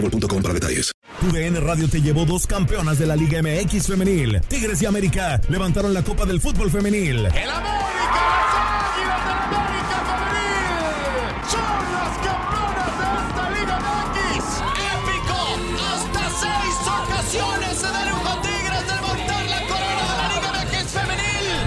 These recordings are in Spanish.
boostmobile.com para detalles. Tu DN Radio te llevó dos campeonas de la Liga MX femenil. Tigres y América levantaron la Copa del Fútbol femenil. ¡El América!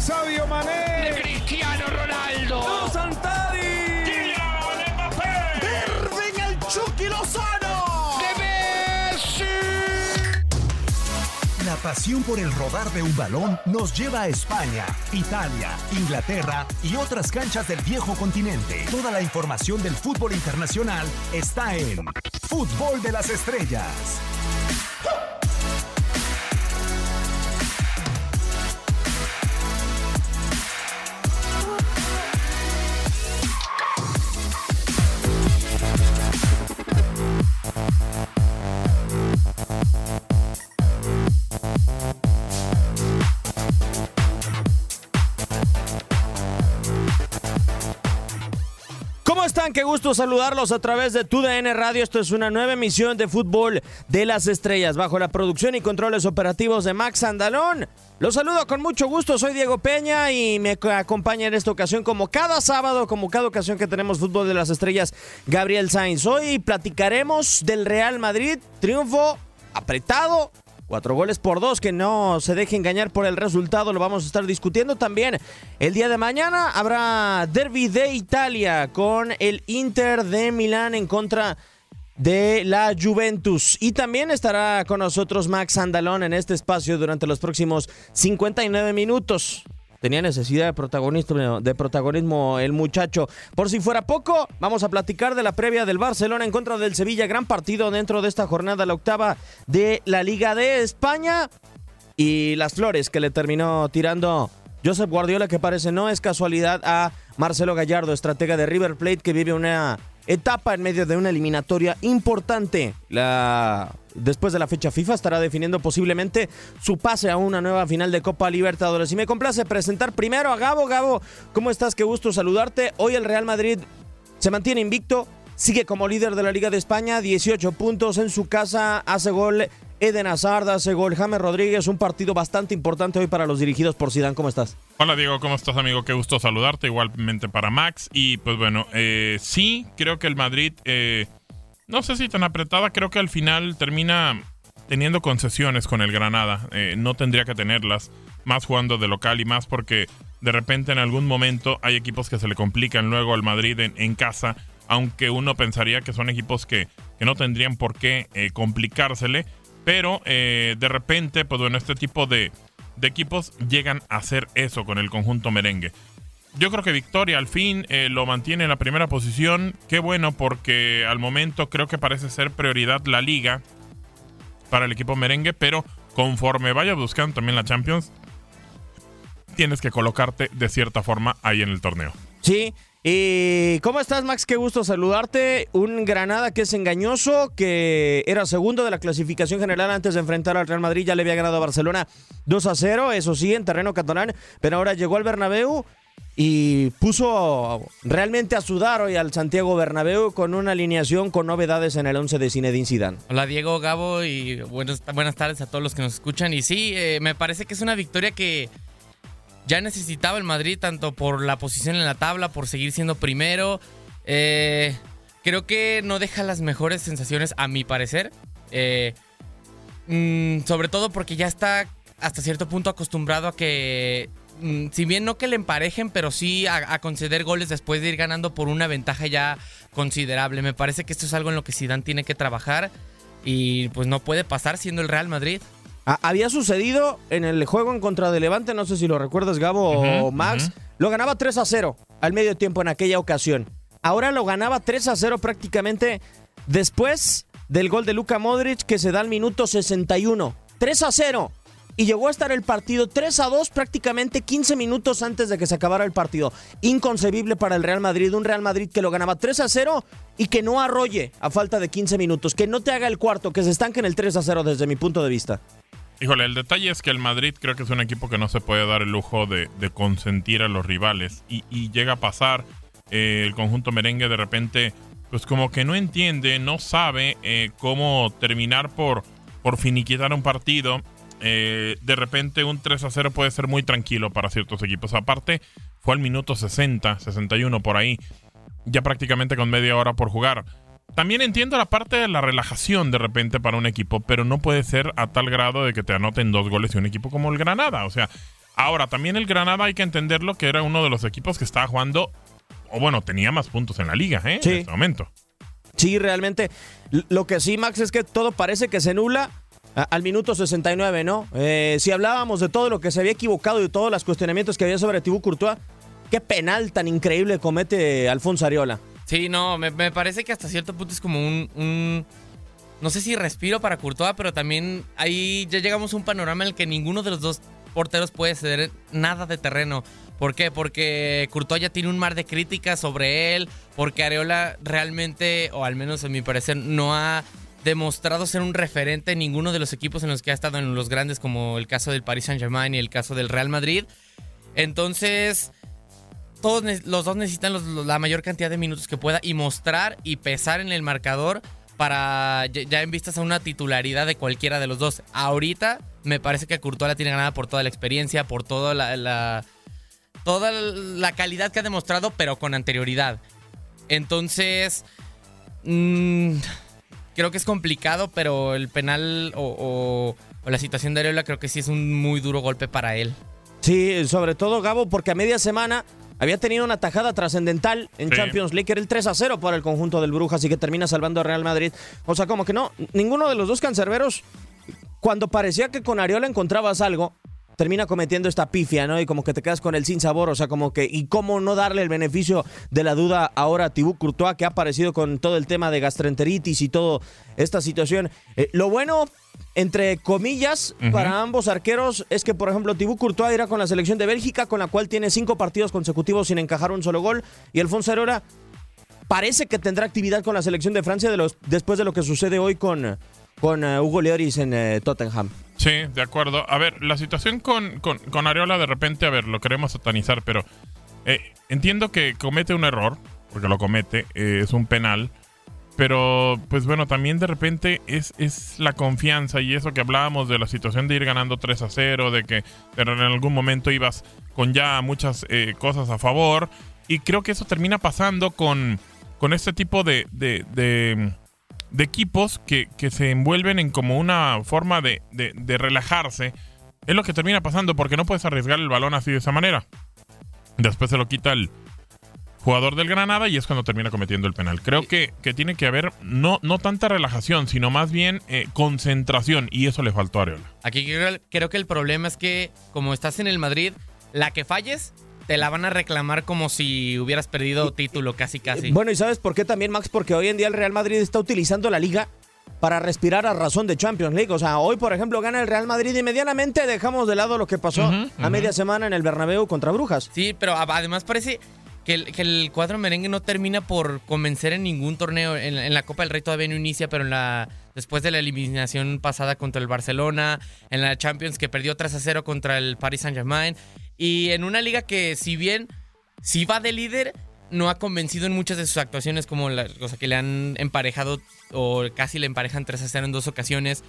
Sadio Mané. De Cristiano Ronaldo. Santari. Kylian Mbappé. Irving el Chucky Lozano. De Messi. La pasión por el rodar de un balón nos lleva a España, Italia, Inglaterra y otras canchas del viejo continente. Toda la información del fútbol internacional está en Fútbol de las Estrellas. ¿Cómo están? Qué gusto saludarlos a través de TUDN Radio. Esto es una nueva emisión de Fútbol de las Estrellas, bajo la producción y controles operativos de Max Andalón. Los saludo con mucho gusto, soy Diego Peña y me acompaña en esta ocasión, como cada sábado, como cada ocasión que tenemos Fútbol de las Estrellas, Gabriel Sainz. Hoy platicaremos del Real Madrid, triunfo apretado, Cuatro goles por dos, que no se deje engañar por el resultado, lo vamos a estar discutiendo también. El día de mañana habrá Derby de Italia con el Inter de Milán en contra de la Juventus. Y también estará con nosotros Max Andalón en este espacio durante los próximos 59 minutos. Tenía necesidad de protagonismo, el muchacho. Por si fuera poco, vamos a platicar de la previa del Barcelona en contra del Sevilla. Gran partido dentro de esta jornada, la octava de la Liga de España. Y las flores que le terminó tirando Josep Guardiola, que parece no es casualidad, a Marcelo Gallardo, estratega de River Plate, que vive una etapa en medio de una eliminatoria importante. La después de la fecha FIFA estará definiendo posiblemente su pase a una nueva final de Copa Libertadores. Y me complace presentar primero a Gabo. Gabo, ¿cómo estás? Qué gusto saludarte. Hoy el Real Madrid se mantiene invicto, sigue como líder de la Liga de España, 18 puntos en su casa, hace gol Eden Hazard, hace gol James Rodríguez, un partido bastante importante hoy para los dirigidos por Zidane. ¿Cómo estás? Hola Diego, ¿cómo estás amigo? Qué gusto saludarte, igualmente para Max. Y pues bueno, eh, sí, creo que el Madrid, eh, no sé si tan apretada, creo que al final termina teniendo concesiones con el Granada. Eh, no tendría que tenerlas, más jugando de local y más porque de repente en algún momento hay equipos que se le complican luego al Madrid en, casa, aunque uno pensaría que son equipos que, que no tendrían por qué eh, complicársele. Pero eh, de repente, pues bueno, este tipo de, equipos llegan a hacer eso con el conjunto merengue. Yo creo que Victoria al fin eh, lo mantiene en la primera posición. Qué bueno porque al momento creo que parece ser prioridad la liga para el equipo merengue, pero conforme vaya buscando también la Champions, tienes que colocarte de cierta forma ahí en el torneo. Sí. ¿Y cómo estás, Max? Qué gusto saludarte. Un Granada que es engañoso, que era segundo de la clasificación general antes de enfrentar al Real Madrid. Ya le había ganado a Barcelona 2 a 0, eso sí, en terreno catalán. Pero ahora llegó al Bernabéu y puso realmente a sudar hoy al Santiago Bernabéu con una alineación con novedades en el 11 de Zinedine Zidane. Hola Diego, Gabo y buenas, buenas tardes a todos los que nos escuchan. Y sí, eh, me parece que es una victoria que ya necesitaba el Madrid, tanto por la posición en la tabla, por seguir siendo primero. Eh, creo que no deja las mejores sensaciones, a mi parecer. Eh, mm, sobre todo porque ya está hasta cierto punto acostumbrado a que, mm, si bien no que le emparejen, pero sí a, a conceder goles después de ir ganando por una ventaja ya considerable. Me parece que esto es algo en lo que Zidane tiene que trabajar y pues no puede pasar siendo el Real Madrid. Ah, había sucedido en el juego en contra de Levante, no sé si lo recuerdas, Gabo o Ujú, Max. ujú. Lo ganaba 3 a 0 al medio tiempo en aquella ocasión. Ahora lo ganaba 3 a 0 prácticamente después del gol de Luka Modric que se da al minuto 61. 3 a 0. Y llegó a estar el partido 3 a 2 prácticamente 15 minutos antes de que se acabara el partido. Inconcebible para el Real Madrid. Un Real Madrid que lo ganaba 3 a 0 y que no arrolle a falta de 15 minutos. Que no te haga el cuarto, que se estanque en el 3 a 0 desde mi punto de vista. Híjole, el detalle es que el Madrid creo que es un equipo que no se puede dar el lujo de, consentir a los rivales. Y, llega a pasar eh, el conjunto merengue de repente, pues como que no entiende, no sabe eh, cómo terminar por, por finiquitar un partido. Eh, de repente un 3 a 0 puede ser muy tranquilo para ciertos equipos. Aparte, fue al minuto 60, 61 por ahí. Ya prácticamente con media hora por jugar. También entiendo la parte de la relajación de repente para un equipo, pero no puede ser a tal grado de que te anoten dos goles y un equipo como el Granada. O sea, ahora también el Granada hay que entenderlo que era uno de los equipos que estaba jugando, o bueno, tenía más puntos en la liga, ¿eh? Sí. En este momento. Sí, realmente. Lo que sí, Max, es que todo parece que se nula al minuto 69, ¿no? Eh, si hablábamos de todo lo que se había equivocado y de todos los cuestionamientos que había sobre Tibú Courtois, qué penal tan increíble comete Alfonso Ariola. Sí, no, me, me parece que hasta cierto punto es como un, un- No sé si respiro para Courtois, pero también ahí ya llegamos a un panorama en el que ninguno de los dos porteros puede ceder nada de terreno. ¿Por qué? Porque Courtois ya tiene un mar de críticas sobre él, porque Areola realmente, o al menos en mi parecer, no ha demostrado ser un referente en ninguno de los equipos en los que ha estado en los grandes, como el caso del Paris Saint-Germain y el caso del Real Madrid. Entonces, todos los dos necesitan la mayor cantidad de minutos que pueda y mostrar y pesar en el marcador para ya, en vistas a una titularidad de cualquiera de los dos. Ahorita me parece que Courtois la tiene ganada por toda la experiencia, por toda la, toda la calidad que ha demostrado, pero con anterioridad. Entonces, mm, creo que es complicado, pero el penal o, o- o la situación de Areola creo que sí es un muy duro golpe para él. Sí, sobre todo Gabo, porque a media semana había tenido una tajada trascendental en Sí. Champions League, era el 3 a 0 para el conjunto del Brujas y que termina salvando a Real Madrid. O sea, como que no, ninguno de los dos cancerberos, cuando parecía que con Ariola encontrabas algo, termina cometiendo esta pifia, ¿no? Y como que te quedas con el sin sabor, o sea, como que, y cómo no darle el beneficio de la duda ahora a Tibú Courtois, que ha aparecido con todo el tema de gastroenteritis y toda esta situación. Eh, lo bueno, entre comillas, para ambos arqueros es que, por ejemplo, Tibú Courtois irá con la selección de Bélgica, con la cual tiene cinco partidos consecutivos sin encajar un solo gol, y Alfonso Herrera parece que tendrá actividad con la selección de Francia de los, después de lo que sucede hoy con, con eh, Hugo Lloris en eh, Tottenham. Sí, de acuerdo. A ver, la situación con, con, con Areola de repente, a ver, lo queremos satanizar, pero eh, entiendo que comete un error, porque lo comete, eh, es un penal, pero pues bueno, también de repente es, es la confianza y eso que hablábamos de la situación de ir ganando 3 a 0, de que en algún momento ibas con ya muchas eh, cosas a favor, y creo que eso termina pasando con, con este tipo de, de, de, equipos que, que se envuelven en como una forma de- de relajarse. Es lo que termina pasando porque no puedes arriesgar el balón así de esa manera. Después se lo quita el jugador del Granada y es cuando termina cometiendo el penal. Creo que, que tiene que haber no, no tanta relajación, sino más bien eh, concentración y eso le faltó a Areola. Aquí creo, creo que el problema es que como estás en el Madrid, la que falles te la van a reclamar como si hubieras perdido título casi casi. Bueno, ¿y sabes por qué también, Max? Porque hoy en día el Real Madrid está utilizando la liga para respirar a razón de Champions League. O sea, hoy, por ejemplo, gana el Real Madrid y medianamente dejamos de lado lo que pasó a media semana en el Bernabéu contra Brujas. Sí, pero además parece que el, que el cuadro merengue no termina por convencer en ningún torneo. En, en la Copa del Rey todavía no inicia, pero en la después de la eliminación pasada contra el Barcelona, en la Champions que perdió 3 a 0 contra el Paris Saint-Germain, y en una liga que si bien si va de líder, no ha convencido en muchas de sus actuaciones, como la, o sea, que le han emparejado o casi le emparejan 3 a 0 en dos ocasiones.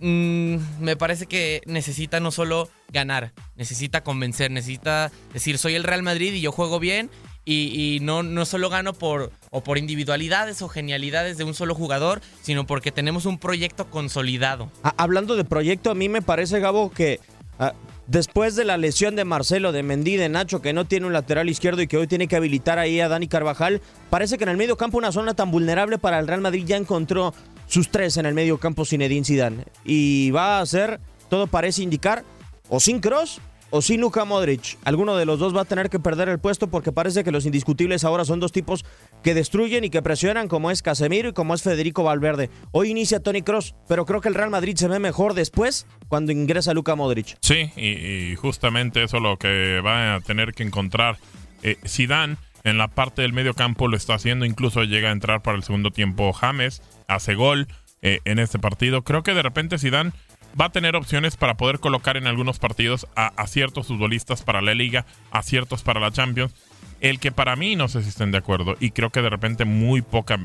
Mm, me parece que necesita no solo ganar, necesita convencer, necesita decir soy el Real Madrid y yo juego bien y, no, no solo gano por, o por individualidades o genialidades de un solo jugador, sino porque tenemos un proyecto consolidado. A- hablando de proyecto, a mí me parece, Gabo, que ah, después de la lesión de Marcelo, de Mendy, de Nacho, que no tiene un lateral izquierdo y que hoy tiene que habilitar ahí a Dani Carvajal, parece que en el medio campo una zona tan vulnerable para el Real Madrid ya encontró sus tres en el medio campo Zinedine Zidane. Y va a ser, todo parece indicar, o sin Cross o sin Luka Modric. Alguno de los dos va a tener que perder el puesto porque parece que los indiscutibles ahora son dos tipos que destruyen y que presionan como es Casemiro y como es Federico Valverde. Hoy inicia Tony Cross, pero creo que el Real Madrid se ve mejor después cuando ingresa Luka Modric. Sí, y, justamente eso es lo que va a tener que encontrar eh, Zidane en la parte del medio campo lo está haciendo, incluso llega a entrar para el segundo tiempo James, hace gol eh, en este partido. Creo que de repente Zidane va a tener opciones para poder colocar en algunos partidos a, a ciertos futbolistas para la liga, a ciertos para la Champions. El que para mí, no sé si estén de acuerdo, y creo que de repente muy pocas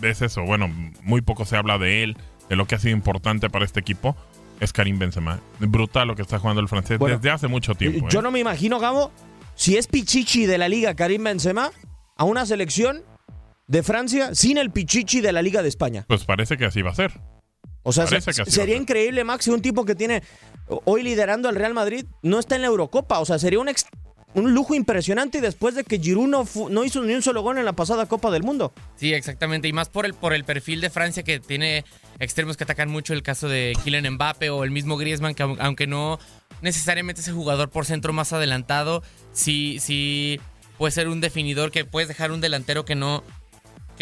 veces, o bueno, muy poco se habla de él, de lo que ha sido importante para este equipo, es Karim Benzema. Brutal lo que está jugando el francés Bueno, desde hace mucho tiempo. Yo ¿eh? no me imagino, Gabo, si es Pichichi de la liga Karim Benzema, a una selección de Francia sin el Pichichi de la Liga de España. Pues parece que así va a ser. O sea, se- sería ser. increíble, Max, si un tipo que tiene hoy liderando al Real Madrid no está en la Eurocopa. O sea, sería un, ex- un lujo impresionante después de que Giroud no, no hizo ni un solo gol en la pasada Copa del Mundo. Sí, exactamente. Y más por el, por el perfil de Francia que tiene extremos que atacan mucho. El caso de Kylian Mbappe o el mismo Griezmann, que au- aunque no necesariamente es el jugador por centro más adelantado, sí, sí puede ser un definidor que puedes dejar un delantero que no.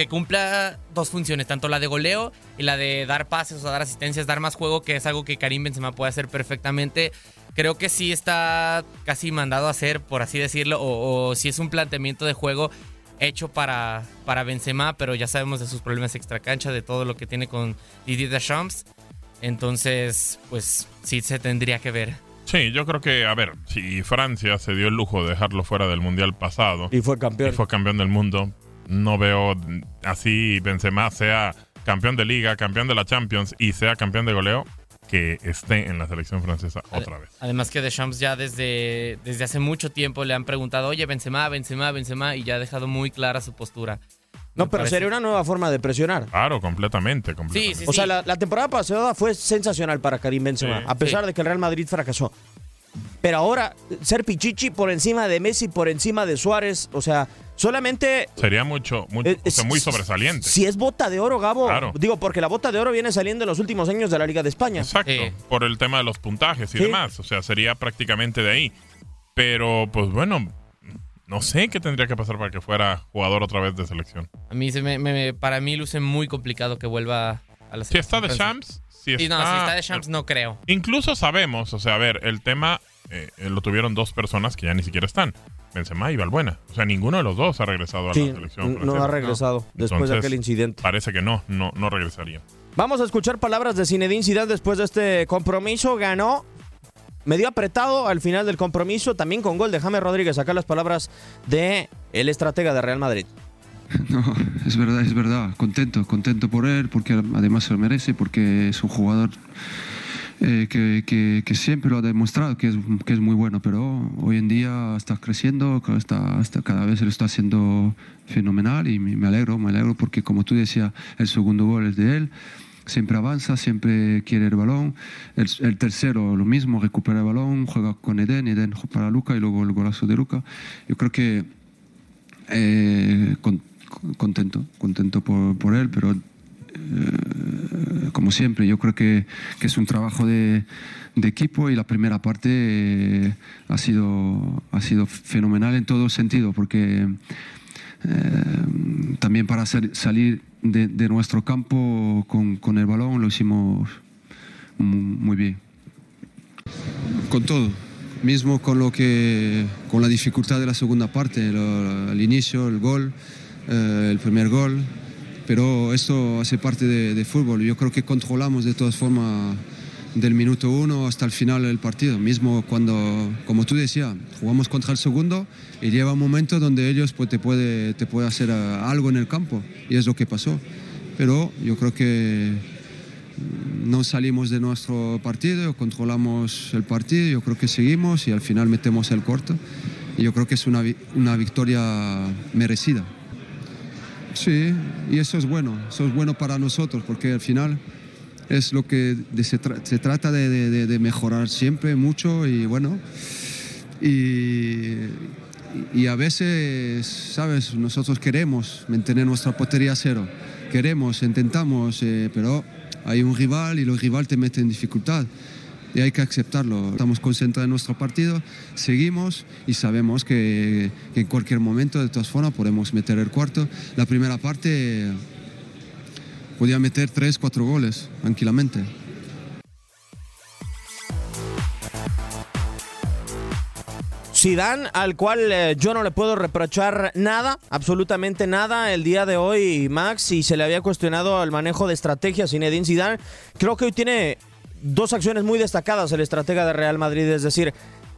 Que cumpla dos funciones, tanto la de goleo y la de dar pases o dar asistencias, dar más juego, que es algo que Karim Benzema puede hacer perfectamente. Creo que sí está casi mandado a hacer, por así decirlo, o, o si es un planteamiento de juego hecho para, para Benzema, pero ya sabemos de sus problemas extracancha, de todo lo que tiene con Didier Deschamps. Entonces, pues sí se tendría que ver. Sí, yo creo que, a ver, si Francia se dio el lujo de dejarlo fuera del Mundial pasado Y fue campeón. y fue campeón del mundo, no veo así Benzema sea campeón de liga, campeón de la Champions y sea campeón de goleo que esté en la selección francesa otra vez. Además que Deschamps ya desde, desde hace mucho tiempo le han preguntado, oye, Benzema, Benzema, Benzema, y ya ha dejado muy clara su postura. No, pero parece- sería una nueva forma de presionar. Claro, completamente, completamente. Sí, sí, O sea, la, la temporada pasada fue sensacional para Karim Benzema, Sí. a pesar Sí. de que el Real Madrid fracasó. Pero ahora, ser Pichichi por encima de Messi, por encima de Suárez, o sea, solamente Sería mucho, mucho Eh, o sea, muy sobresaliente. Si es bota de oro, Gabo. Claro. Digo, porque la bota de oro viene saliendo en los últimos años de la Liga de España. Exacto, por el tema de los puntajes y Sí. demás. O sea, sería prácticamente de ahí. Pero, pues bueno, no sé qué tendría que pasar para que fuera jugador otra vez de selección. A mí se me, me- para mí luce muy complicado que vuelva a la Si está de selección Champs, si está... no, si está de Champs no creo. Incluso sabemos, o sea, a ver, el tema eh, lo tuvieron dos personas que ya ni siquiera están. Benzema y Valbuena. O sea, ninguno de los dos ha regresado a Sí, la selección. no ha regresado después de aquel incidente. Parece que no, no, no regresaría. Vamos a escuchar palabras de Zinedine Zidane después de este compromiso. Ganó, medio apretado al final del compromiso, también con gol de James Rodríguez. Acá las palabras de el estratega de Real Madrid. No, es verdad, es verdad. Contento, contento por él, porque además se lo merece, porque es un jugador eh, que, que- que siempre lo ha demostrado que es, que es muy bueno, pero hoy en día está creciendo, está, está- cada vez lo está haciendo fenomenal y me alegro, me alegro porque como tú decías, el segundo gol es de él. Siempre avanza, siempre quiere el balón. El, el tercero, lo mismo, recupera el balón, juega con Eden, Eden para Luca y luego el golazo de Luca. Yo creo que eh, con- contento, contento por, por él, pero eh, como siempre, yo creo que, que es un trabajo de, de equipo y la primera parte eh, ha, sido, ha sido fenomenal en todo sentido, porque eh, también para ser- salir de, de nuestro campo con, con, el balón lo hicimos muy, bien. Con todo, mismo con lo que con la dificultad de la segunda parte, lo, el inicio, el gol, eh, el primer gol, pero esto hace parte de, de, fútbol. Yo creo que controlamos de todas formas del minuto uno hasta el final del partido, mismo cuando, como tú decías, jugamos contra el segundo y lleva un momento donde ellos pues, te puede, te puede hacer algo en el campo y es lo que pasó. Pero yo creo que no salimos de nuestro partido, controlamos el partido, yo creo que seguimos y al final metemos el corto. Y yo creo que es una, una victoria merecida. Sí, y eso es bueno, eso es bueno para nosotros porque al final es lo que se, tra se, trata de, mejorar siempre mucho y bueno, y, a veces, ¿sabes? Nosotros queremos mantener nuestra portería cero, queremos, intentamos, eh, pero hay un rival y los rival te meten en dificultad y hay que aceptarlo. Estamos concentrados en nuestro partido, seguimos y sabemos que, que, en cualquier momento, de todas formas, podemos meter el cuarto. La primera parte podía meter tres, cuatro goles tranquilamente. Zidane, al cual eh, yo no le puedo reprochar nada, absolutamente nada el día de hoy, Max, y se le había cuestionado el manejo de estrategia Zinedine Zidane. Creo que hoy tiene dos acciones muy destacadas el estratega de Real Madrid, es decir,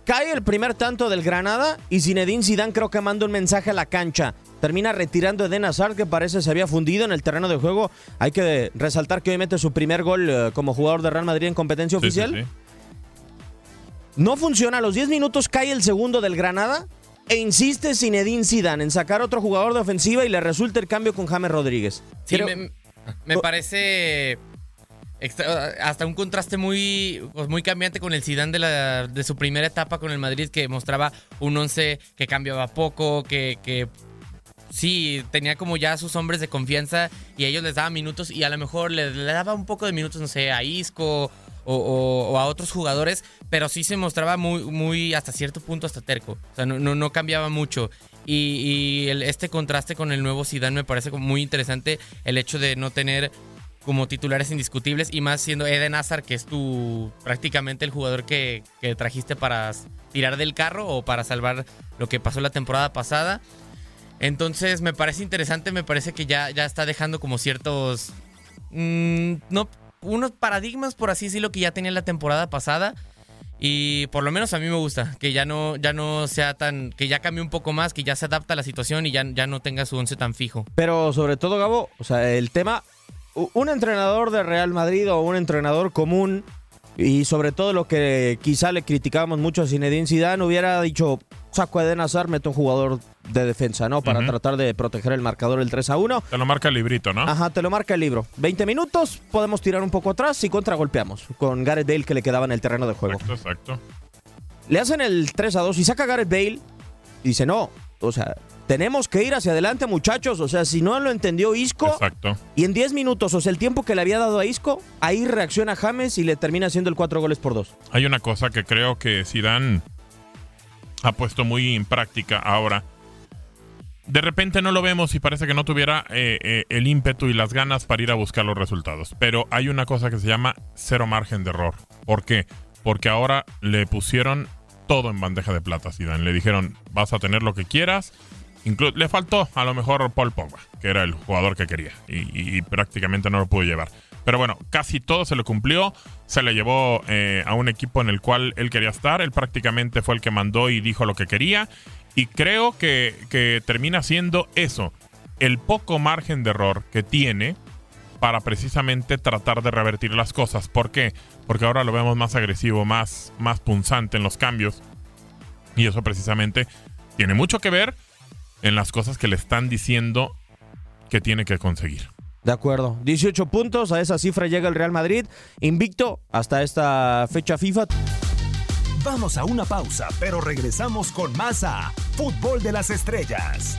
cae el primer tanto del Granada y Zinedine Zidane creo que manda un mensaje a la cancha. Termina retirando a Eden Hazard, que parece se había fundido en el terreno de juego. Hay que resaltar que hoy mete su primer gol uh, como jugador de Real Madrid en competencia Sí, oficial. sí, sí. No funciona, a los 10 minutos cae el segundo del Granada e insiste Zinedine Zidane en sacar otro jugador de ofensiva y le resulta el cambio con James Rodríguez. Sí, Creo- me, me parece extra- hasta un contraste muy, pues, muy cambiante con el Zidane de, la, de su primera etapa con el Madrid que mostraba un 11 que cambiaba poco, que, sí, tenía como ya sus hombres de confianza y ellos les daba minutos y a lo mejor le, daba un poco de minutos, no sé, a Isco o, a otros jugadores, pero sí se mostraba muy, muy hasta cierto punto hasta terco. O sea, no, no, cambiaba mucho. Y, este contraste con el nuevo Zidane me parece muy interesante el hecho de no tener como titulares indiscutibles y más siendo Eden Hazard, que es tu prácticamente el jugador que, que trajiste para tirar del carro o para salvar lo que pasó la temporada pasada. Entonces me parece interesante, me parece que ya, ya está dejando como ciertos... mm, no, unos paradigmas, por así decirlo, que ya tenía la temporada pasada. Y por lo menos a mí me gusta, que ya no, ya no sea tan, que ya cambie un poco más, que ya se adapta a la situación y ya, ya no tenga su once tan fijo. Pero sobre todo, Gabo, o sea, el tema, un entrenador de Real Madrid o un entrenador común, y sobre todo lo que quizá le criticábamos mucho a Zinedine Zidane, hubiera dicho, saco a Eden Hazard, meto un jugador de defensa, ¿no? Para tratar de proteger el marcador el 3 a 1. Te lo marca el librito, ¿no? Ajá, te lo marca el libro. 20 minutos, podemos tirar un poco atrás y contragolpeamos con Gareth Bale que le quedaba en el terreno de juego. Exacto, exacto. Le hacen el 3 a 2 y saca Gareth Bale y dice, no, o sea, tenemos que ir hacia adelante, muchachos. O sea, si no lo entendió Isco, Exacto. y en 10 minutos, o sea, el tiempo que le había dado a Isco, ahí reacciona James y le termina haciendo el 4 goles por 2. Hay una cosa que creo que Zidane ha puesto muy en práctica ahora. De repente no lo vemos y parece que no tuviera eh, eh, el ímpetu y las ganas para ir a buscar los resultados. Pero hay una cosa que se llama cero margen de error. ¿Por qué? Porque ahora le pusieron todo en bandeja de plata a Zidane. Le dijeron, vas a tener lo que quieras. Inclu- le faltó a lo mejor Paul Pogba, que era el jugador que quería. Y, y- prácticamente no lo pudo llevar. Pero bueno, casi todo se lo cumplió. Se le llevó eh, a un equipo en el cual él quería estar. Él prácticamente fue el que mandó y dijo lo que quería. Y creo que, que termina siendo eso. El poco margen de error que tiene para precisamente tratar de revertir las cosas. ¿Por qué? Porque ahora lo vemos más agresivo, más, más punzante en los cambios. Y eso precisamente tiene mucho que ver en las cosas que le están diciendo que tiene que conseguir. De acuerdo. 18 puntos, a esa cifra llega el Real Madrid, invicto hasta esta fecha FIFA. Vamos a una pausa, pero regresamos con más a Fútbol de las Estrellas.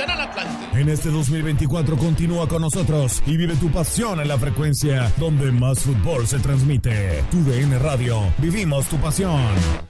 0 vencen al Atlante. En este 2024 continúa con nosotros y vive tu pasión en la frecuencia donde más fútbol se transmite. Tu DN Radio. Vivimos tu pasión.